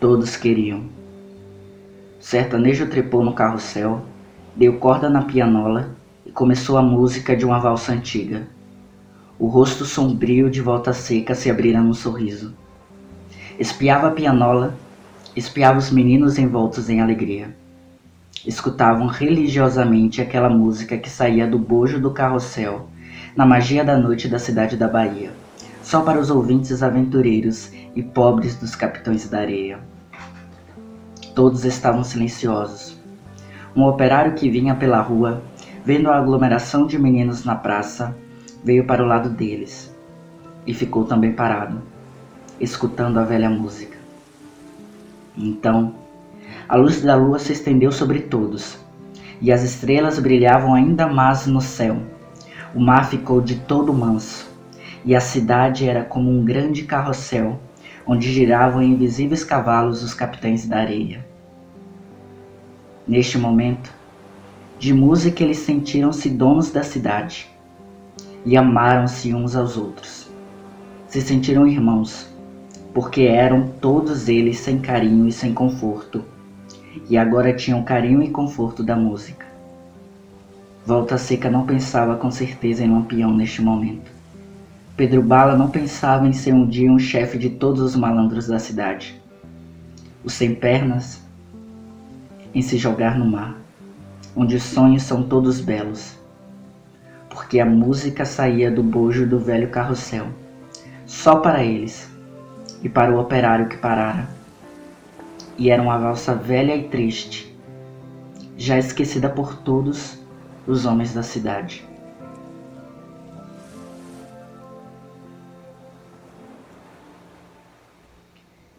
Todos queriam. O sertanejo trepou no carrossel, deu corda na pianola e começou a música de uma valsa antiga. O rosto sombrio de volta seca se abrira num sorriso. Espiava a pianola, espiava os meninos envoltos em alegria. Escutavam religiosamente aquela música que saía do bojo do carrossel, na magia da noite da cidade da Bahia, só para os ouvintes aventureiros e pobres dos capitães da areia. Todos estavam silenciosos. Um operário que vinha pela rua, vendo a aglomeração de meninos na praça, veio para o lado deles e ficou também parado, escutando a velha música. Então, a luz da lua se estendeu sobre todos, e as estrelas brilhavam ainda mais no céu. O mar ficou de todo manso, e a cidade era como um grande carrossel, onde giravam invisíveis cavalos os capitães da areia. Neste momento, de música eles sentiram-se donos da cidade e amaram-se uns aos outros. Se sentiram irmãos, porque eram todos eles sem carinho e sem conforto, e agora tinham carinho e conforto da música. Volta Seca não pensava com certeza em Lampião neste momento. Pedro Bala não pensava em ser um dia um chefe de todos os malandros da cidade. Os sem pernas em se jogar no mar, onde os sonhos são todos belos porque a música saía do bojo do velho carrossel, só para eles e para o operário que parara. E era uma valsa velha e triste, já esquecida por todos os homens da cidade.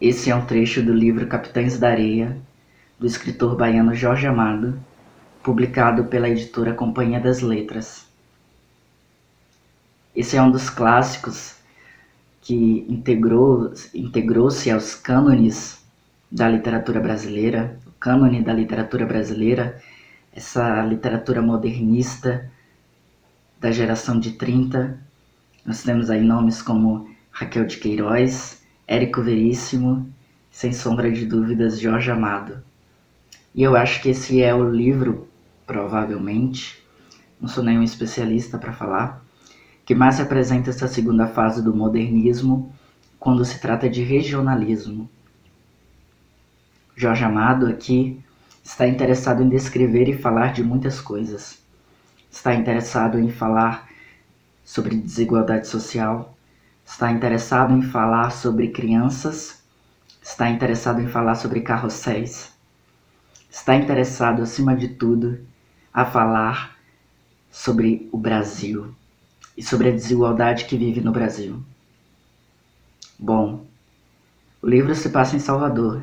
Esse é um trecho do livro Capitães da Areia, do escritor baiano Jorge Amado, publicado pela editora Companhia das Letras. Esse é um dos clássicos que integrou, integrou-se aos cânones da literatura brasileira, o cânone da literatura brasileira, essa literatura modernista da geração de 30. Nós temos aí nomes como Raquel de Queiroz, Érico Veríssimo, sem sombra de dúvidas, Jorge Amado. E eu acho que esse é o livro, provavelmente, não sou nenhum especialista para falar, que mais representa essa segunda fase do modernismo quando se trata de regionalismo. Jorge Amado aqui está interessado em descrever e falar de muitas coisas. Está interessado em falar sobre desigualdade social, está interessado em falar sobre crianças, está interessado em falar sobre carrosséis, está interessado, acima de tudo, a falar sobre o Brasil e sobre a desigualdade que vive no Brasil. Bom, o livro se passa em Salvador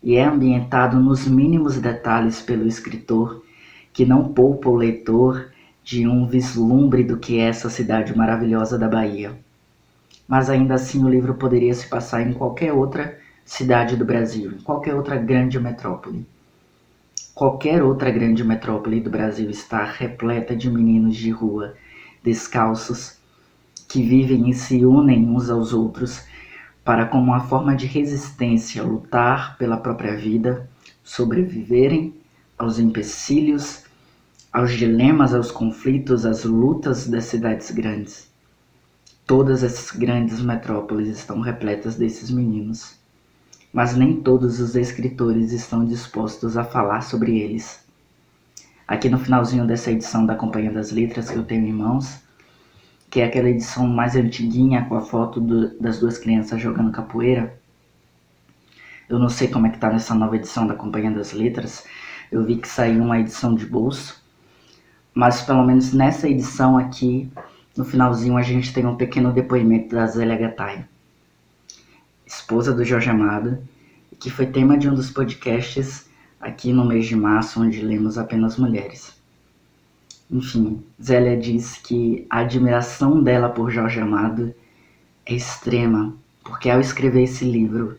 e é ambientado nos mínimos detalhes pelo escritor, que não poupa o leitor de um vislumbre do que é essa cidade maravilhosa da Bahia. Mas ainda assim o livro poderia se passar em qualquer outra cidade do Brasil, em qualquer outra grande metrópole. Qualquer outra grande metrópole do Brasil está repleta de meninos de rua descalços, que vivem e se unem uns aos outros para, como uma forma de resistência, lutar pela própria vida, sobreviverem aos empecilhos, aos dilemas, aos conflitos, às lutas das cidades grandes. Todas essas grandes metrópoles estão repletas desses meninos, mas nem todos os escritores estão dispostos a falar sobre eles. Aqui no finalzinho dessa edição da Companhia das Letras que eu tenho em mãos, que é aquela edição mais antiguinha com a foto do, das duas crianças jogando capoeira. Eu não sei como é que tá nessa nova edição da Companhia das Letras. Eu vi que saiu uma edição de bolso. Mas pelo menos nessa edição aqui, no finalzinho, a gente tem um pequeno depoimento da Zélia Gattai, esposa do Jorge Amado, que foi tema de um dos podcasts aqui no mês de março, onde lemos apenas mulheres. Enfim, Zélia diz que a admiração dela por Jorge Amado é extrema, porque ao escrever esse livro,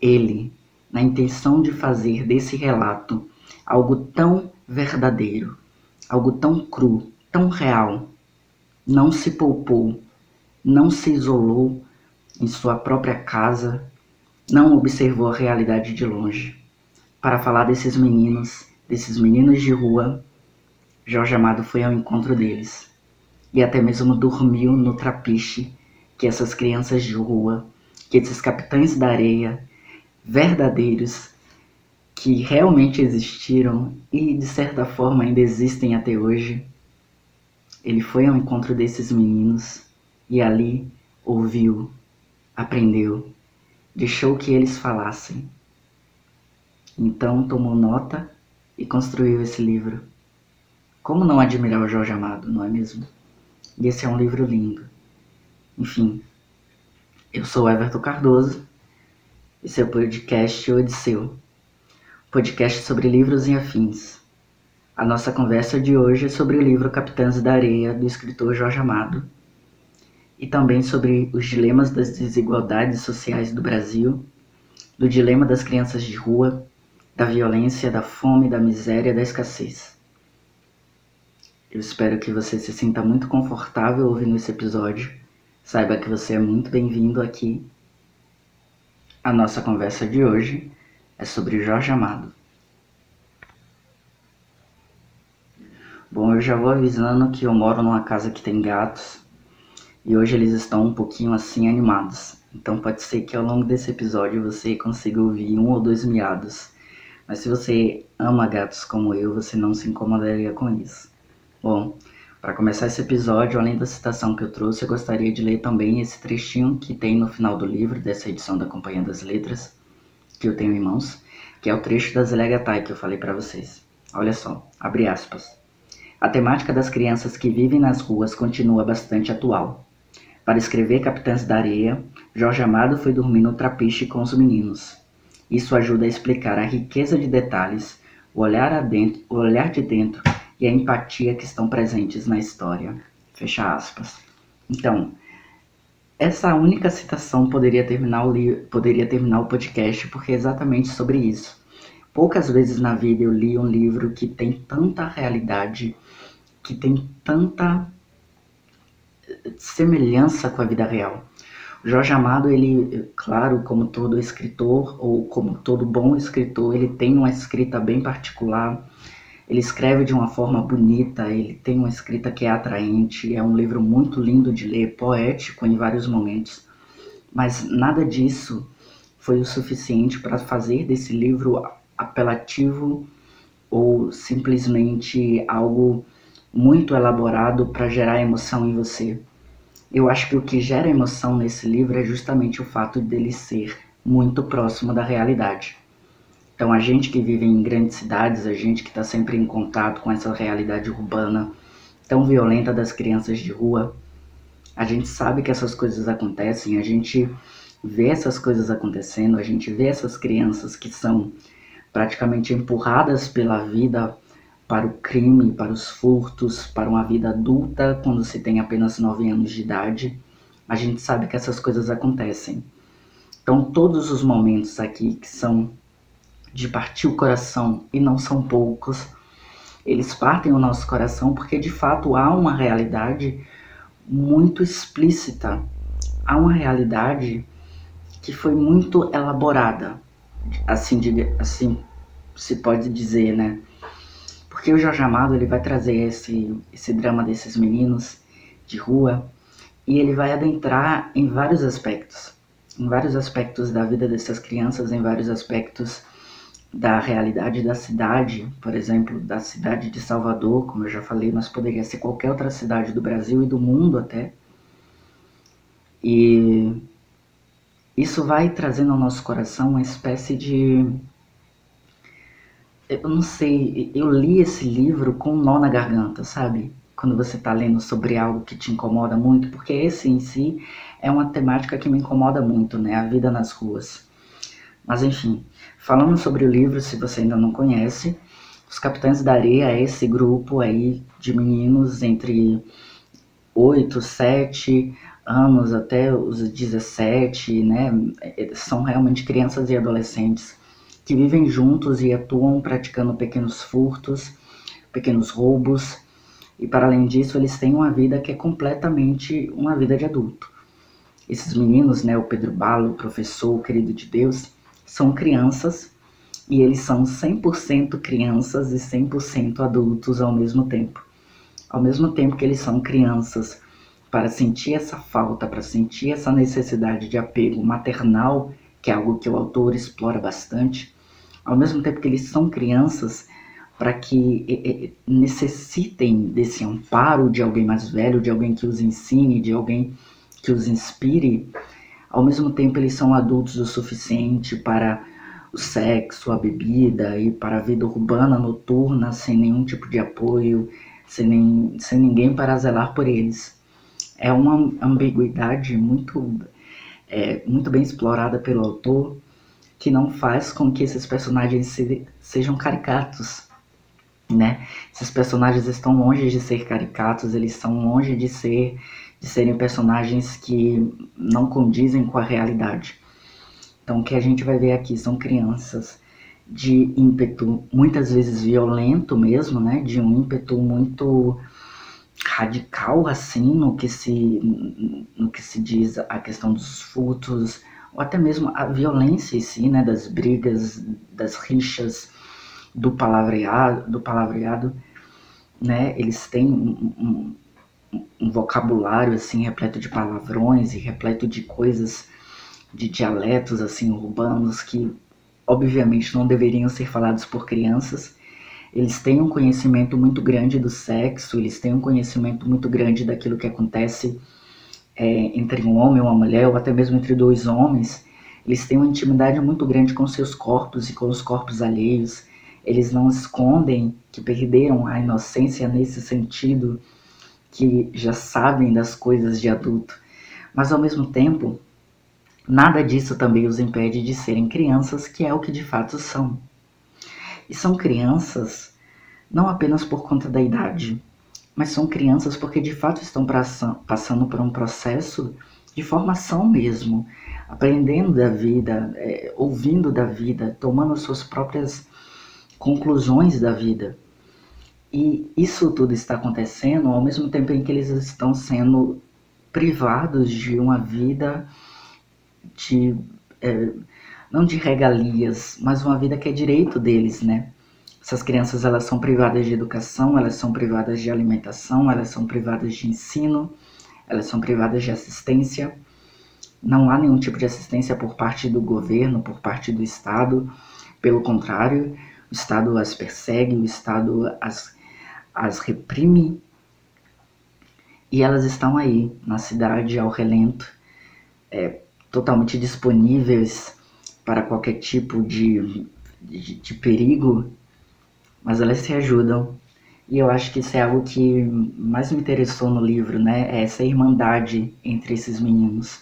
ele, na intenção de fazer desse relato algo tão verdadeiro, algo tão cru, tão real, não se poupou, não se isolou em sua própria casa, não observou a realidade de longe. Para falar desses meninos, desses meninos de rua, Jorge Amado foi ao encontro deles e até mesmo dormiu no trapiche que essas crianças de rua, que esses capitães da areia verdadeiros que realmente existiram e de certa forma ainda existem até hoje. Ele foi ao encontro desses meninos e ali ouviu, aprendeu, deixou que eles falassem. Então tomou nota e construiu esse livro. Como não admirar o Jorge Amado, não é mesmo? E esse é um livro lindo. Enfim, eu sou Everton Cardoso e seu podcast Odisseu, podcast sobre livros e afins. A nossa conversa de hoje é sobre o livro Capitães da Areia, do escritor Jorge Amado, e também sobre os dilemas das desigualdades sociais do Brasil, do dilema das crianças de rua, da violência, da fome, da miséria, da escassez. Eu espero que você se sinta muito confortável ouvindo esse episódio. Saiba que você é muito bem-vindo aqui. A nossa conversa de hoje é sobre Jorge Amado. Bom, eu já vou avisando que eu moro numa casa que tem gatos e hoje eles estão um pouquinho assim animados. Então pode ser que ao longo desse episódio você consiga ouvir um ou dois miados. Mas se você ama gatos como eu, você não se incomodaria com isso. Bom, para começar esse episódio, além da citação que eu trouxe, eu gostaria de ler também esse trechinho que tem no final do livro, dessa edição da Companhia das Letras, que eu tenho em mãos, que é o trecho da Zélia Gattai que eu falei para vocês. Olha só, abre aspas. A temática das crianças que vivem nas ruas continua bastante atual. Para escrever Capitães da Areia, Jorge Amado foi dormir no trapiche com os meninos. Isso ajuda a explicar a riqueza de detalhes, o olhar, adentro, o olhar de dentro e a empatia que estão presentes na história. Fecha aspas. Então, essa única citação poderia terminar o, poderia terminar o podcast porque é exatamente sobre isso. Poucas vezes na vida eu li um livro que tem tanta realidade, que tem tanta semelhança com a vida real. Jorge Amado, ele, claro, como todo escritor ou como todo bom escritor, ele tem uma escrita bem particular, ele escreve de uma forma bonita, ele tem uma escrita que é atraente, é um livro muito lindo de ler, poético em vários momentos. Mas nada disso foi o suficiente para fazer desse livro apelativo ou simplesmente algo muito elaborado para gerar emoção em você. Eu acho que o que gera emoção nesse livro é justamente o fato dele ser muito próximo da realidade. Então, a gente que vive em grandes cidades, a gente que está sempre em contato com essa realidade urbana tão violenta das crianças de rua, a gente sabe que essas coisas acontecem, a gente vê essas coisas acontecendo, a gente vê essas crianças que são praticamente empurradas pela vida para o crime, para os furtos, para uma vida adulta quando se tem apenas 9 anos de idade. A gente sabe que essas coisas acontecem. Então, todos os momentos aqui que são de partir o coração, e não são poucos, eles partem o nosso coração porque de fato há uma realidade muito explícita, há uma realidade que foi muito elaborada, assim, assim se pode dizer, né? Porque o Jorge Amado ele vai trazer esse, esse drama desses meninos de rua e ele vai adentrar em vários aspectos, em vários aspectos da vida dessas crianças, em vários aspectos da realidade da cidade, por exemplo, da cidade de Salvador, como eu já falei, mas poderia ser qualquer outra cidade do Brasil e do mundo até. E isso vai trazendo ao nosso coração uma espécie de. Eu não sei, eu li esse livro com um nó na garganta, sabe? Quando você está lendo sobre algo que te incomoda muito, porque esse em si é uma temática que me incomoda muito, né? A vida nas ruas. Mas enfim, falando sobre o livro, se você ainda não conhece, Os Capitães da Areia é esse grupo aí de meninos entre 8, 7 anos até os 17, né? São realmente crianças e adolescentes que vivem juntos e atuam praticando pequenos furtos, pequenos roubos, e para além disso, eles têm uma vida que é completamente uma vida de adulto. Esses meninos, né, o Pedro Balo, o professor, o querido de Deus, são crianças e eles são 100% crianças e 100% adultos ao mesmo tempo. Ao mesmo tempo que eles são crianças para sentir essa falta, para sentir essa necessidade de apego maternal, que é algo que o autor explora bastante, ao mesmo tempo que eles são crianças, para que necessitem desse amparo de alguém mais velho, de alguém que os ensine, de alguém que os inspire, ao mesmo tempo eles são adultos o suficiente para o sexo, a bebida e para a vida urbana noturna sem nenhum tipo de apoio, sem, nem, sem ninguém para zelar por eles. É uma ambiguidade muito, é, muito bem explorada pelo autor que não faz com que esses personagens se, sejam caricatos, né? Esses personagens estão longe de ser caricatos, eles estão longe de ser de serem personagens que não condizem com a realidade. Então, o que a gente vai ver aqui são crianças de ímpeto muitas vezes violento mesmo, né? De um ímpeto muito radical assim no que se no que se diz a questão dos furtos ou até mesmo a violência em si, né, das brigas, das rixas, do palavreado, do palavreado, né? Eles têm um, um, um vocabulário assim repleto de palavrões e repleto de coisas de dialetos assim urbanos que obviamente não deveriam ser falados por crianças. Eles têm um conhecimento muito grande do sexo, eles têm um conhecimento muito grande daquilo que acontece é, entre um homem e uma mulher, ou até mesmo entre dois homens. Eles têm uma intimidade muito grande com seus corpos e com os corpos alheios. Eles não escondem que perderam a inocência nesse sentido, que já sabem das coisas de adulto. Mas ao mesmo tempo, Nada disso também os impede de serem crianças, que é o que de fato são. E são crianças não apenas por conta da idade, mas são crianças porque de fato estão passando por um processo de formação mesmo, aprendendo da vida, é, ouvindo da vida, tomando suas próprias conclusões da vida. E isso tudo está acontecendo ao mesmo tempo em que eles estão sendo privados de uma vida de é, não de regalias, mas uma vida que é direito deles, né? Essas crianças elas são privadas de educação, elas são privadas de alimentação, elas são privadas de ensino, elas são privadas de assistência. Não há nenhum tipo de assistência por parte do governo, por parte do Estado. Pelo contrário, o Estado as persegue, o Estado as, as reprime. E elas estão aí, na cidade, ao relento, é, totalmente disponíveis para qualquer tipo de, de, de perigo, mas elas se ajudam. E eu acho que isso é algo que mais me interessou no livro, né? É essa irmandade entre esses meninos.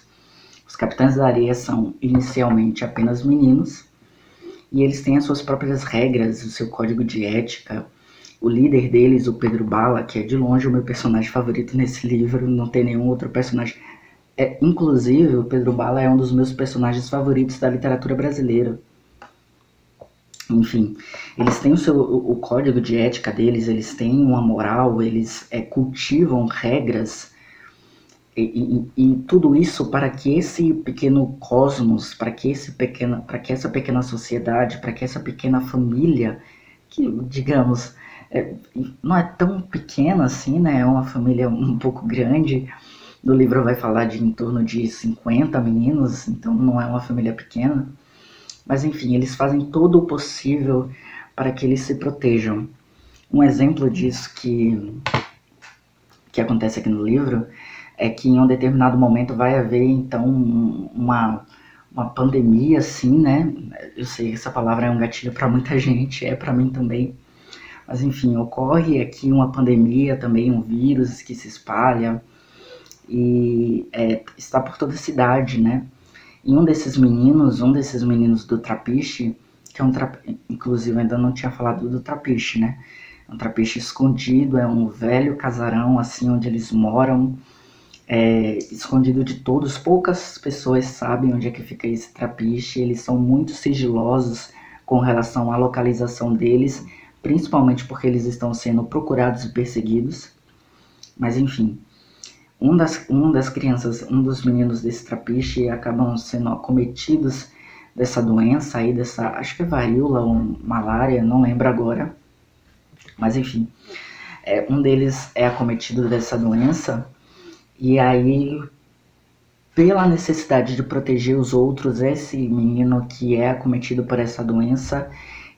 Os Capitães da Areia são inicialmente apenas meninos e eles têm as suas próprias regras, o seu código de ética. O líder deles, o Pedro Bala, que é de longe o meu personagem favorito nesse livro, não tem nenhum outro personagem é, inclusive, o Pedro Bala é um dos meus personagens favoritos da literatura brasileira. Enfim, eles têm o, seu, o, código de ética deles, eles têm uma moral, eles é, cultivam regras e, e, e, tudo isso para que esse pequeno cosmos, para que esse pequeno, para que essa pequena sociedade, para que essa pequena família, que digamos é, não é tão pequena assim, né? É uma família um pouco grande no livro vai falar de em torno de 50 meninos, então não é uma família pequena. Mas enfim, eles fazem todo o possível para que eles se protejam. Um exemplo disso que, que acontece aqui no livro é que em um determinado momento vai haver então uma, uma pandemia assim, né? Eu sei que essa palavra é um gatilho para muita gente, é para mim também. Mas enfim, ocorre aqui uma pandemia também, um vírus que se espalha e é, está por toda a cidade, né? E um desses meninos, um desses meninos do Trapiche, que é um trapiche, inclusive ainda não tinha falado do Trapiche, né? É um trapiche escondido, é um velho casarão assim onde eles moram, é, escondido de todos. Poucas pessoas sabem onde é que fica esse trapiche. Eles são muito sigilosos com relação à localização deles, principalmente porque eles estão sendo procurados e perseguidos. Mas enfim, um das, um das crianças, um dos meninos desse trapiche acabam sendo acometidos dessa doença aí, dessa, acho que é varíola ou malária, não lembro agora. Mas enfim, é, um deles é acometido dessa doença e aí pela necessidade de proteger os outros, esse menino que é acometido por essa doença,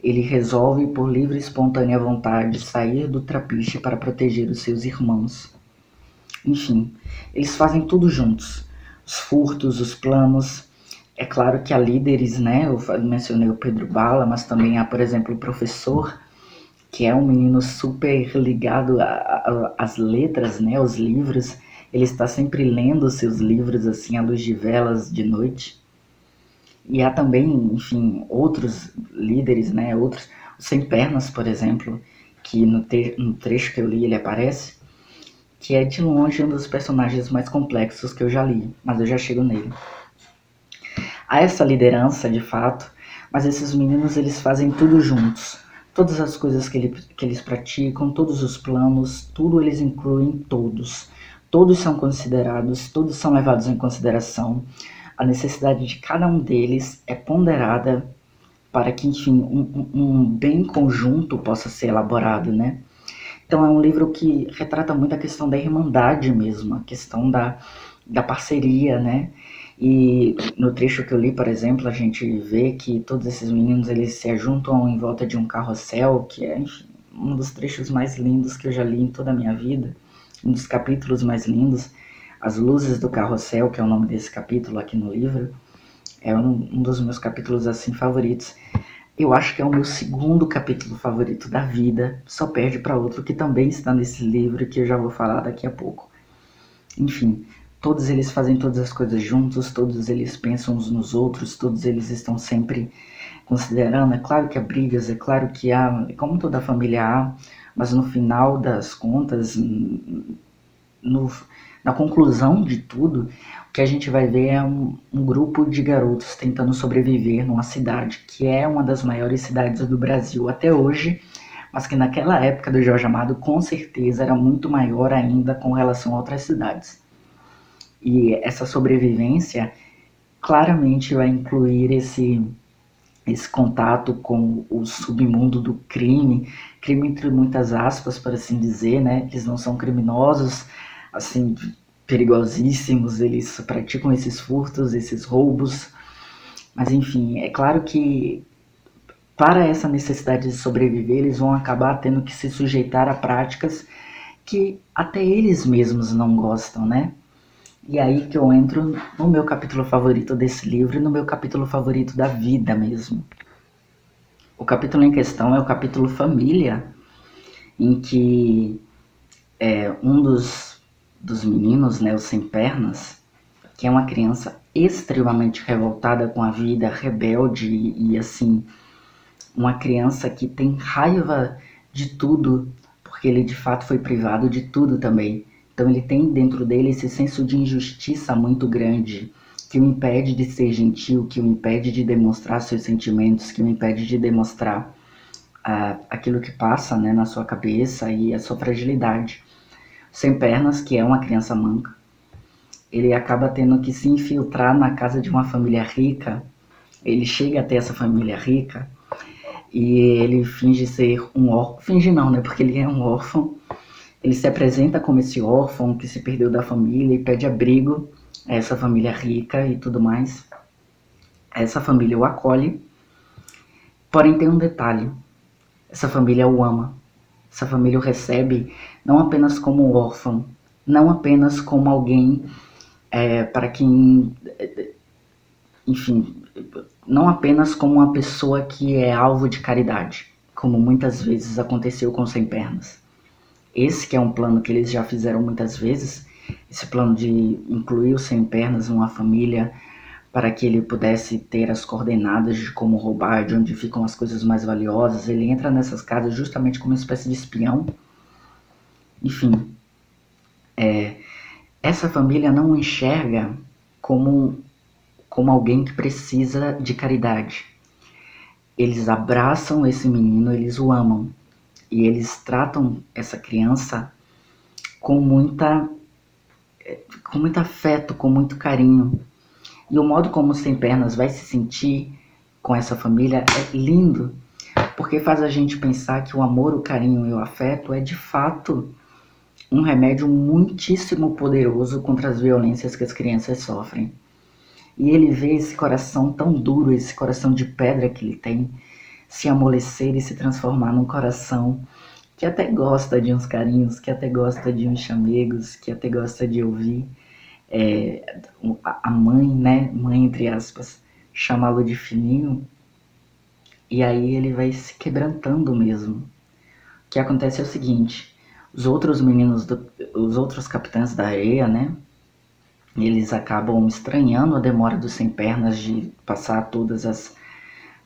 ele resolve por livre e espontânea vontade sair do trapiche para proteger os seus irmãos. Enfim, eles fazem tudo juntos. Os furtos, os planos. É claro que há líderes, né? Eu mencionei o Pedro Bala, mas também há, por exemplo, o professor, que é um menino super ligado às letras, né? Aos livros. Ele está sempre lendo seus livros assim à luz de velas de noite. E há também, enfim, outros líderes, né? Outros, Sem Pernas, por exemplo, que no, no trecho que eu li ele aparece, que é de longe um dos personagens mais complexos que eu já li, mas eu já chego nele. Há essa liderança, de fato, mas esses meninos eles fazem tudo juntos. Todas as coisas que, ele, que eles praticam, todos os planos, tudo eles incluem todos. Todos são considerados, todos são levados em consideração. A necessidade de cada um deles é ponderada para que, enfim, um, um bem conjunto possa ser elaborado, né? Então é um livro que retrata muito a questão da irmandade mesmo, a questão da, da parceria, né? E no trecho que eu li, por exemplo, a gente vê que todos esses meninos eles se ajuntam em volta de um carrossel, que é enfim, um dos trechos mais lindos que eu já li em toda a minha vida, um dos capítulos mais lindos. As Luzes do Carrossel, que é o nome desse capítulo aqui no livro, é um, um dos meus capítulos assim favoritos. Eu acho que é o meu segundo capítulo favorito da vida, só perde para outro que também está nesse livro que eu já vou falar daqui a pouco. Enfim, todos eles fazem todas as coisas juntos, todos eles pensam uns nos outros, todos eles estão sempre considerando. É claro que há brigas, é claro que há, como toda família há, mas no final das contas, no, na conclusão de tudo, o que a gente vai ver é um, um, grupo de garotos tentando sobreviver numa cidade que é uma das maiores cidades do Brasil até hoje, mas que naquela época do Jorge Amado com certeza era muito maior ainda com relação a outras cidades. E essa sobrevivência claramente vai incluir esse esse contato com o submundo do crime, crime entre muitas aspas, para assim dizer, né? Eles não são criminosos, assim, perigosíssimos, eles praticam esses furtos, esses roubos. Mas enfim, é claro que para essa necessidade de sobreviver, eles vão acabar tendo que se sujeitar a práticas que até eles mesmos não gostam, né? E aí que eu entro no meu capítulo favorito desse livro e no meu capítulo favorito da vida mesmo. O capítulo em questão é o capítulo Família, em que é, um dos, dos meninos, né, o Sem Pernas, que é uma criança extremamente revoltada com a vida, rebelde e, e assim, uma criança que tem raiva de tudo, porque ele de fato foi privado de tudo também. Então ele tem dentro dele esse senso de injustiça muito grande, que o impede de ser gentil, que o impede de demonstrar seus sentimentos, que o impede de demonstrar uh, aquilo que passa né, na sua cabeça e a sua fragilidade. Sem pernas, que é uma criança manca, ele acaba tendo que se infiltrar na casa de uma família rica. Ele chega até essa família rica e ele finge ser um órfão. Finge não, né? Porque ele é um órfão ele se apresenta como esse órfão que se perdeu da família e pede abrigo a essa família rica e tudo mais. Essa família o acolhe, porém tem um detalhe: essa família o ama. Essa família o recebe não apenas como órfão, não apenas como alguém é, para quem, enfim, não apenas como uma pessoa que é alvo de caridade, como muitas vezes aconteceu com Sem Pernas esse que é um plano que eles já fizeram muitas vezes, esse plano de incluir o Sem Pernas numa família para que ele pudesse ter as coordenadas de como roubar, de onde ficam as coisas mais valiosas. Ele entra nessas casas justamente como uma espécie de espião. Enfim, é, essa família não enxerga como, como alguém que precisa de caridade. Eles abraçam esse menino, eles o amam e eles tratam essa criança com muita com muito afeto, com muito carinho. E o modo como o Sem Pernas vai se sentir com essa família é lindo, porque faz a gente pensar que o amor, o carinho e o afeto é de fato um remédio muitíssimo poderoso contra as violências que as crianças sofrem. E ele vê esse coração tão duro, esse coração de pedra que ele tem, se amolecer e se transformar num coração que até gosta de uns carinhos, que até gosta de uns chamegos, que até gosta de ouvir é, a mãe, né, mãe entre aspas, chamá-lo de fininho, e aí ele vai se quebrantando mesmo. O que acontece é o seguinte, os outros meninos, do, os outros capitães da areia, né, eles acabam estranhando a demora dos sem pernas de passar todas as,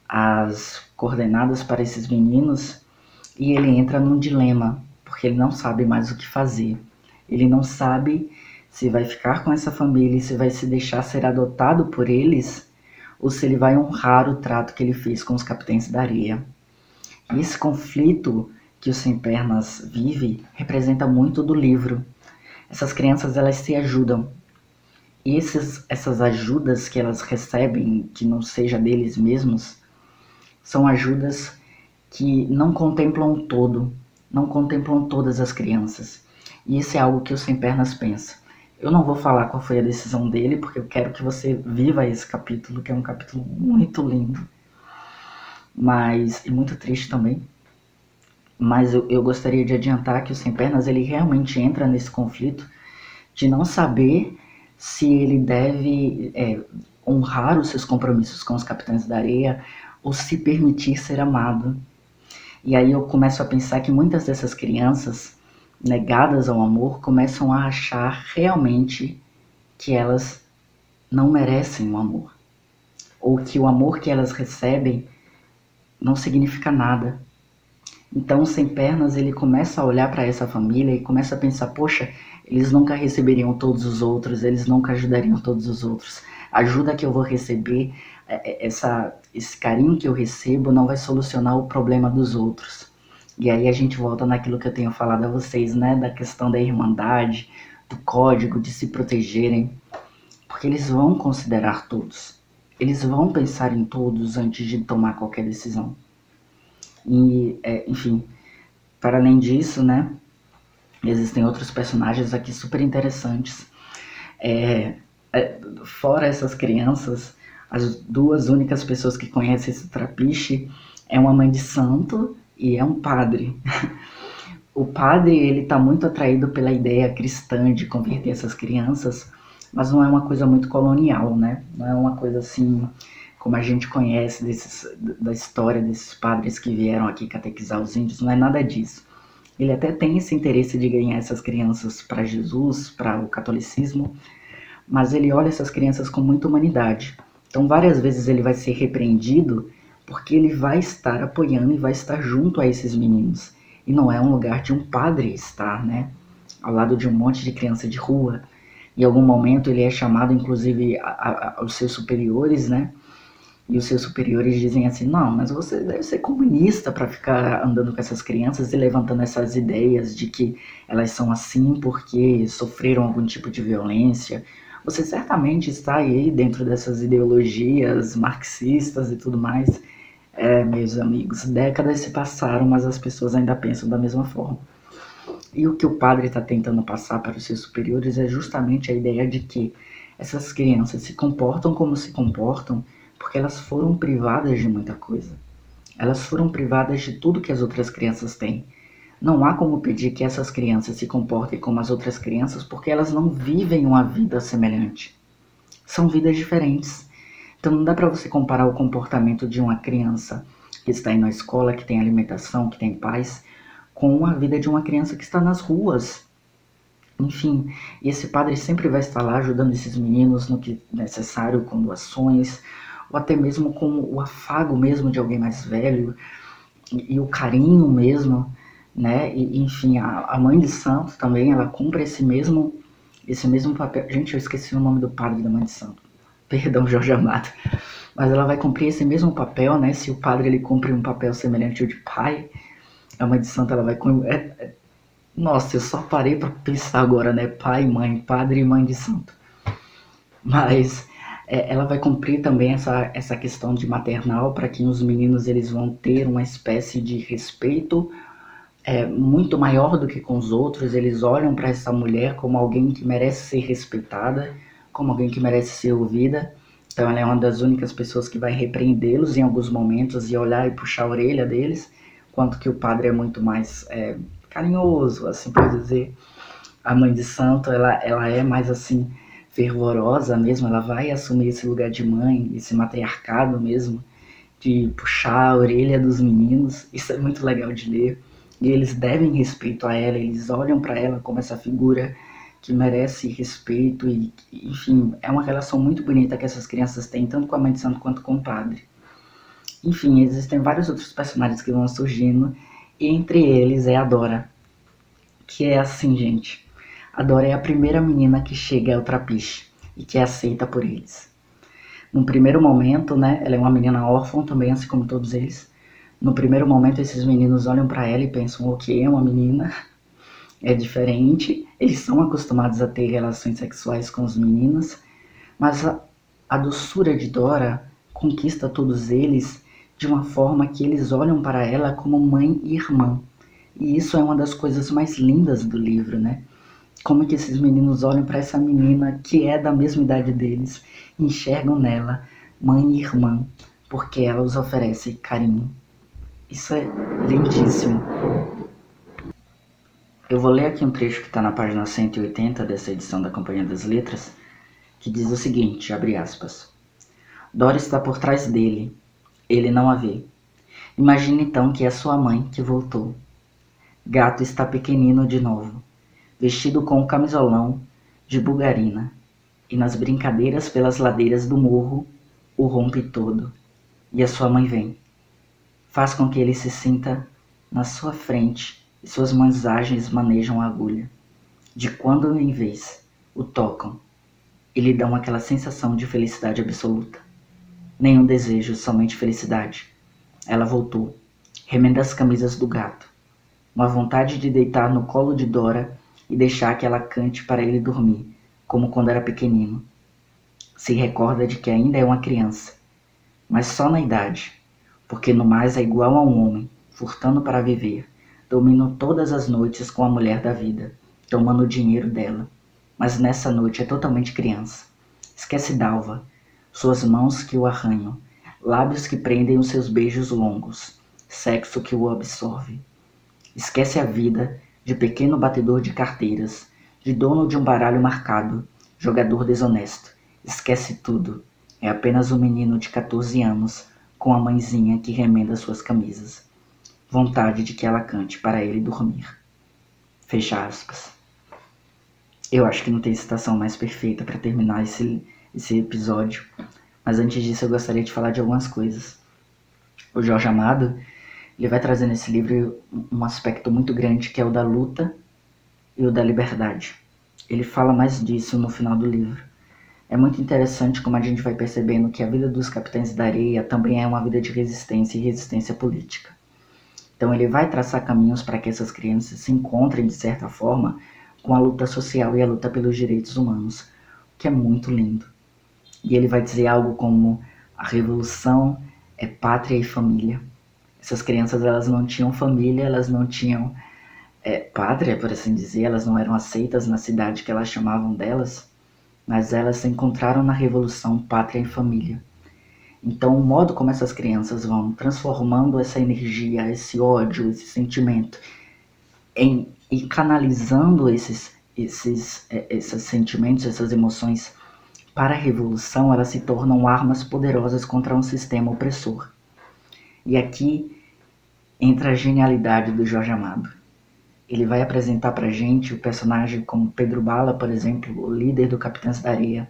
as coordenadas para esses meninos e ele entra num dilema, porque ele não sabe mais o que fazer. Ele não sabe se vai ficar com essa família se vai se deixar ser adotado por eles ou se ele vai honrar o trato que ele fez com os capitães da areia. E esse conflito que o Sem Pernas vive representa muito do livro. Essas crianças elas se ajudam e esses, essas ajudas que elas recebem, que não seja deles mesmos, são ajudas que não contemplam todo, não contemplam todas as crianças. E isso é algo que o Sem Pernas pensa. Eu não vou falar qual foi a decisão dele, porque eu quero que você viva esse capítulo, que é um capítulo muito lindo, mas e muito triste também. Mas eu, eu gostaria de adiantar que o Sem Pernas ele realmente entra nesse conflito de não saber se ele deve é, honrar os seus compromissos com os capitães da areia ou se permitir ser amado. E aí eu começo a pensar que muitas dessas crianças negadas ao amor começam a achar realmente que elas não merecem o amor, ou que o amor que elas recebem não significa nada. Então, sem pernas, ele começa a olhar para essa família e começa a pensar: poxa, eles nunca receberiam todos os outros, eles nunca ajudariam todos os outros. A ajuda que eu vou receber, é, é, essa, esse carinho que eu recebo, não vai solucionar o problema dos outros. E aí a gente volta naquilo que eu tenho falado a vocês, né? Da questão da irmandade, do código, de se protegerem. Porque eles vão considerar todos. Eles vão pensar em todos antes de tomar qualquer decisão. E, é, enfim, para além disso, né? Existem outros personagens aqui super interessantes. É, é, fora essas crianças, as duas únicas pessoas que conhecem esse trapiche é uma mãe de santo e é um padre. o padre ele está muito atraído pela ideia cristã de converter essas crianças, mas não é uma coisa muito colonial, né? Não é uma coisa assim como a gente conhece desses, da história desses padres que vieram aqui catequizar os índios, não é nada disso. Ele até tem esse interesse de ganhar essas crianças para Jesus, para o catolicismo, mas ele olha essas crianças com muita humanidade. Então, várias vezes ele vai ser repreendido porque ele vai estar apoiando e vai estar junto a esses meninos. E não é um lugar de um padre estar, né? Ao lado de um monte de criança de rua. Em algum momento ele é chamado, inclusive, a, a, aos seus superiores, né? E os seus superiores dizem assim: não, mas você deve ser comunista para ficar andando com essas crianças e levantando essas ideias de que elas são assim porque sofreram algum tipo de violência. Você certamente está aí dentro dessas ideologias marxistas e tudo mais. É, meus amigos, décadas se passaram, mas as pessoas ainda pensam da mesma forma. E o que o padre está tentando passar para os seus superiores é justamente a ideia de que essas crianças se comportam como se comportam porque elas foram privadas de muita coisa. Elas foram privadas de tudo que as outras crianças têm. Não há como pedir que essas crianças se comportem como as outras crianças porque elas não vivem uma vida semelhante. São vidas diferentes. Então não dá para você comparar o comportamento de uma criança que está indo à escola, que tem alimentação, que tem paz, com a vida de uma criança que está nas ruas. Enfim, esse padre sempre vai estar lá ajudando esses meninos no que necessário, com doações, ou até mesmo com o afago mesmo de alguém mais velho e, e o carinho mesmo, né? E, enfim, a, a, mãe de santo também, ela cumpre esse mesmo esse mesmo papel. Gente, eu esqueci o nome do padre da mãe de santo. Perdão, Jorge Amado. Mas ela vai cumprir esse mesmo papel, né? Se o padre ele cumpre um papel semelhante ao de pai, a mãe de santo ela vai é, é, Nossa, eu só parei para pensar agora, né? Pai, mãe, padre e mãe de santo. Mas é, ela vai cumprir também essa, essa questão de maternal para que os meninos eles vão ter uma espécie de respeito é, muito maior do que com os outros. Eles olham para essa mulher como alguém que merece ser respeitada, como alguém que merece ser ouvida. Então ela é uma das únicas pessoas que vai repreendê-los em alguns momentos e olhar e puxar a orelha deles, quanto que o padre é muito mais é, carinhoso, assim por dizer. A mãe de santo, ela, ela é mais assim fervorosa mesmo, ela vai assumir esse lugar de mãe, esse matriarcado mesmo, de puxar a orelha dos meninos. Isso é muito legal de ler. E eles devem respeito a ela, eles olham para ela como essa figura que merece respeito e, enfim, é uma relação muito bonita que essas crianças têm, tanto com a mãe de santo quanto com o padre. Enfim, existem vários outros personagens que vão surgindo, e entre eles é a Dora, que é assim, gente. A Dora é a primeira menina que chega ao trapiche e que é aceita por eles. Num primeiro momento, né, ela é uma menina órfã também, assim como todos eles. No primeiro momento, esses meninos olham para ela e pensam: ok, é uma menina, é diferente, eles são acostumados a ter relações sexuais com os meninos, mas a, a doçura de Dora conquista todos eles de uma forma que eles olham para ela como mãe e irmã. E isso é uma das coisas mais lindas do livro, né? Como que esses meninos olham para essa menina que é da mesma idade deles, enxergam nela mãe e irmã, porque ela os oferece carinho. Isso é lindíssimo. Eu vou ler aqui um trecho que está na página 180 dessa edição da Companhia das Letras, que diz o seguinte, abre aspas. Dora está por trás dele. Ele não a vê. Imagine então que é sua mãe que voltou. Gato está pequenino de novo, vestido com o camisolão de bugarina, e nas brincadeiras pelas ladeiras do morro o rompe todo. E a sua mãe vem. Faz com que ele se sinta na sua frente e suas mãos ágeis manejam a agulha. De quando em vez o tocam e lhe dão aquela sensação de felicidade absoluta. Nenhum desejo, somente felicidade. Ela voltou, remenda as camisas do gato. Uma vontade de deitar no colo de Dora e deixar que ela cante para ele dormir, como quando era pequenino. Se recorda de que ainda é uma criança, mas só na idade, porque no mais é igual a um homem, furtando para viver Domino todas as noites com a mulher da vida, tomando o dinheiro dela. Mas nessa noite é totalmente criança. Esquece Dalva, suas mãos que o arranham, lábios que prendem os seus beijos longos, sexo que o absorve. Esquece a vida de pequeno batedor de carteiras, de dono de um baralho marcado, jogador desonesto. Esquece tudo. É apenas um menino de 14 anos com a mãezinha que remenda suas camisas vontade de que ela cante para ele dormir. Fecha aspas. Eu acho que não tem citação mais perfeita para terminar esse, esse episódio, mas antes disso eu gostaria de falar de algumas coisas. O Jorge Amado ele vai trazer nesse livro um aspecto muito grande que é o da luta e o da liberdade. Ele fala mais disso no final do livro. É muito interessante como a gente vai percebendo que a vida dos capitães da areia também é uma vida de resistência e resistência política. Então ele vai traçar caminhos para que essas crianças se encontrem de certa forma com a luta social e a luta pelos direitos humanos, o que é muito lindo. E ele vai dizer algo como a revolução é pátria e família. Essas crianças elas não tinham família, elas não tinham é, pátria, por assim dizer, elas não eram aceitas na cidade que elas chamavam delas, mas elas se encontraram na revolução pátria e família. Então, o modo como essas crianças vão transformando essa energia, esse ódio, esse sentimento, em, e canalizando esses, esses, é, esses sentimentos, essas emoções para a revolução, elas se tornam armas poderosas contra um sistema opressor. E aqui entra a genialidade do Jorge Amado. Ele vai apresentar para gente o personagem como Pedro Bala, por exemplo, o líder do Capitães da Areia,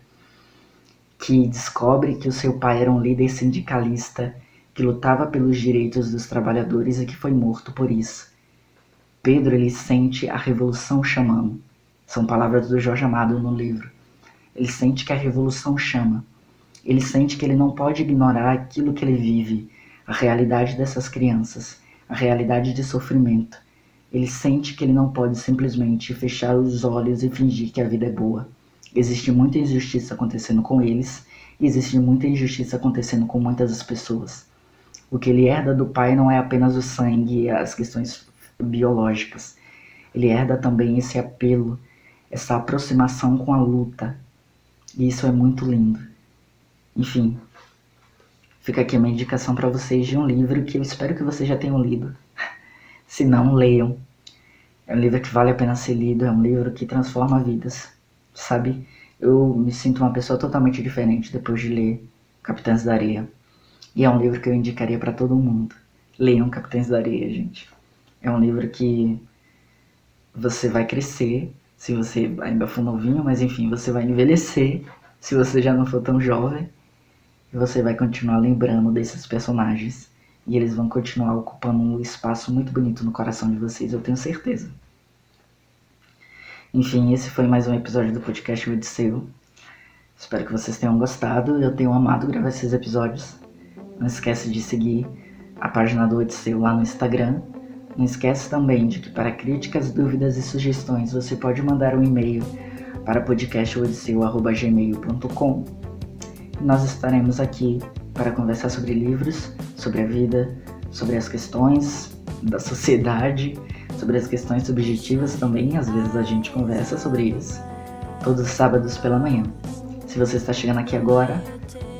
que descobre que o seu pai era um líder sindicalista que lutava pelos direitos dos trabalhadores e que foi morto por isso. Pedro ele sente a revolução chamando. São palavras do Jorge Amado no livro. Ele sente que a revolução chama. Ele sente que ele não pode ignorar aquilo que ele vive, a realidade dessas crianças, a realidade de sofrimento. ele sente que ele não pode simplesmente fechar os olhos e fingir que a vida é boa. Existe muita injustiça acontecendo com eles e existe muita injustiça acontecendo com muitas das pessoas. O que ele herda do pai não é apenas o sangue e as questões biológicas. Ele herda também esse apelo, essa aproximação com a luta. E isso é muito lindo. Enfim, fica aqui a minha indicação para vocês de um livro que eu espero que vocês já tenham lido. Se não, leiam. É um livro que vale a pena ser lido, é um livro que transforma vidas, sabe? Eu me sinto uma pessoa totalmente diferente depois de ler Capitães da Areia. E é um livro que eu indicaria para todo mundo. Leiam Capitães da Areia, gente. É um livro que você vai crescer, se você ainda for novinho, mas enfim, você vai envelhecer, se você já não for tão jovem. E você vai continuar lembrando desses personagens. E eles vão continuar ocupando um espaço muito bonito no coração de vocês, eu tenho certeza. Enfim, esse foi mais um episódio do podcast Odisseu. Espero que vocês tenham gostado. Eu tenho amado gravar esses episódios. Não esquece de seguir a página do Odisseu lá no Instagram. Não esquece também de que para críticas, dúvidas e sugestões você pode mandar um e-mail para podcastodisseu.gmail.com Nós estaremos aqui para conversar sobre livros, sobre a vida, sobre as questões da sociedade sobre as questões subjetivas também, às vezes a gente conversa sobre isso, todos os sábados pela manhã. Se você está chegando aqui agora,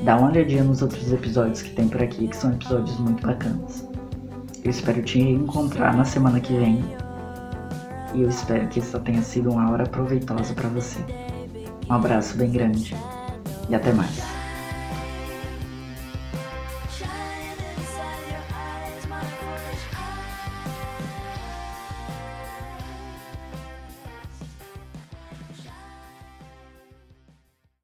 dá uma olhadinha nos outros episódios que tem por aqui, que são episódios muito bacanas. Eu espero te encontrar na semana que vem. E eu espero que essa tenha sido uma hora proveitosa para você. Um abraço bem grande e até mais.